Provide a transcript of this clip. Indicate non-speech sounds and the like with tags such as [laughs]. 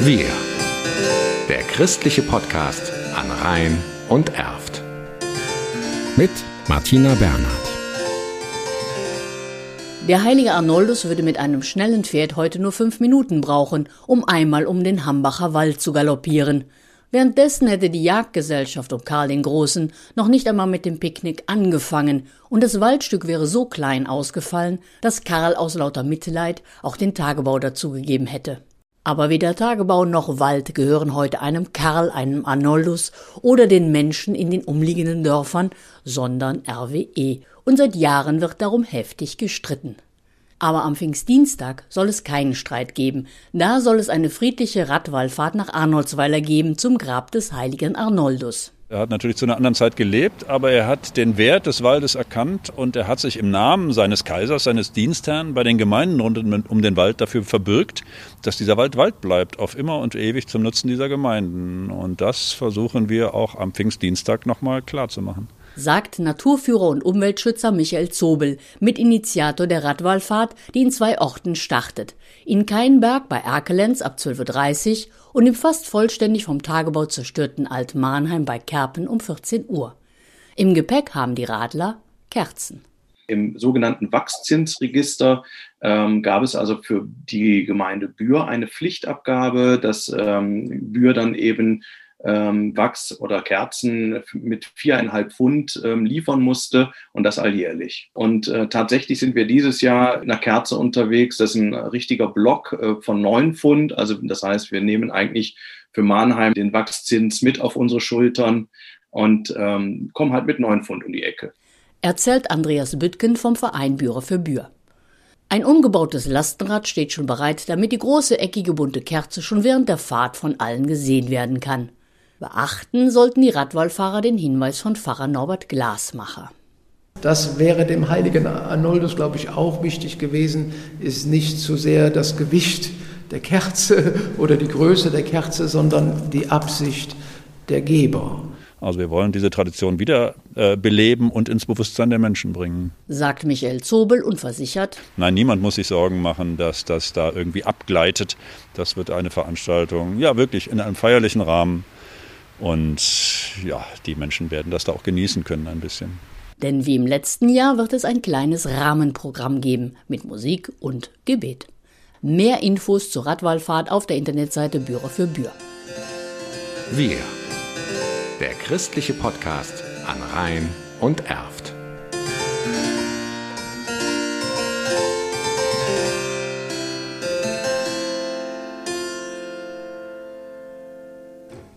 Wir. Der christliche Podcast an Rhein und Erft. Mit Martina Bernhard. Der heilige Arnoldus würde mit einem schnellen Pferd heute nur fünf Minuten brauchen, um einmal um den Hambacher Wald zu galoppieren. Währenddessen hätte die Jagdgesellschaft um Karl den Großen noch nicht einmal mit dem Picknick angefangen, und das Waldstück wäre so klein ausgefallen, dass Karl aus lauter Mitleid auch den Tagebau dazugegeben hätte. Aber weder Tagebau noch Wald gehören heute einem Karl, einem Arnoldus oder den Menschen in den umliegenden Dörfern, sondern RWE, und seit Jahren wird darum heftig gestritten. Aber am Pfingstdienstag soll es keinen Streit geben. Da soll es eine friedliche Radwallfahrt nach Arnoldsweiler geben zum Grab des heiligen Arnoldus. Er hat natürlich zu einer anderen Zeit gelebt, aber er hat den Wert des Waldes erkannt und er hat sich im Namen seines Kaisers, seines Dienstherrn bei den Gemeinden rund um den Wald dafür verbürgt, dass dieser Wald Wald bleibt, auf immer und ewig zum Nutzen dieser Gemeinden. Und das versuchen wir auch am Pfingstdienstag nochmal klarzumachen sagt Naturführer und Umweltschützer Michael Zobel, Mitinitiator der Radwallfahrt, die in zwei Orten startet. In Keinberg bei Erkelenz ab 12.30 Uhr und im fast vollständig vom Tagebau zerstörten Alt-Mahnheim bei Kerpen um 14 Uhr. Im Gepäck haben die Radler Kerzen. Im sogenannten Wachszinsregister ähm, gab es also für die Gemeinde Bühr eine Pflichtabgabe, dass ähm, Bühr dann eben ähm, Wachs oder Kerzen mit viereinhalb Pfund ähm, liefern musste und das alljährlich. Und äh, tatsächlich sind wir dieses Jahr in der Kerze unterwegs. Das ist ein richtiger Block äh, von neun Pfund. Also das heißt, wir nehmen eigentlich für Mannheim den Wachszins mit auf unsere Schultern und ähm, kommen halt mit neun Pfund um die Ecke. Erzählt Andreas Büttgen vom Verein Bührer für Bühr. Ein umgebautes Lastenrad steht schon bereit, damit die große eckige bunte Kerze schon während der Fahrt von allen gesehen werden kann. Beachten sollten die Radwallfahrer den Hinweis von Pfarrer Norbert Glasmacher. Das wäre dem heiligen Arnoldus, glaube ich, auch wichtig gewesen, ist nicht so sehr das Gewicht der Kerze [laughs] oder die Größe der Kerze, sondern die Absicht der Geber. Also wir wollen diese Tradition wieder äh, beleben und ins Bewusstsein der Menschen bringen. Sagt Michael Zobel und versichert. Nein, niemand muss sich Sorgen machen, dass das da irgendwie abgleitet. Das wird eine Veranstaltung, ja wirklich in einem feierlichen Rahmen und ja, die Menschen werden das da auch genießen können ein bisschen. Denn wie im letzten Jahr wird es ein kleines Rahmenprogramm geben mit Musik und Gebet. Mehr Infos zur Radwallfahrt auf der Internetseite Bührer für Bühr. Wir. Der christliche Podcast an Rhein und Erft.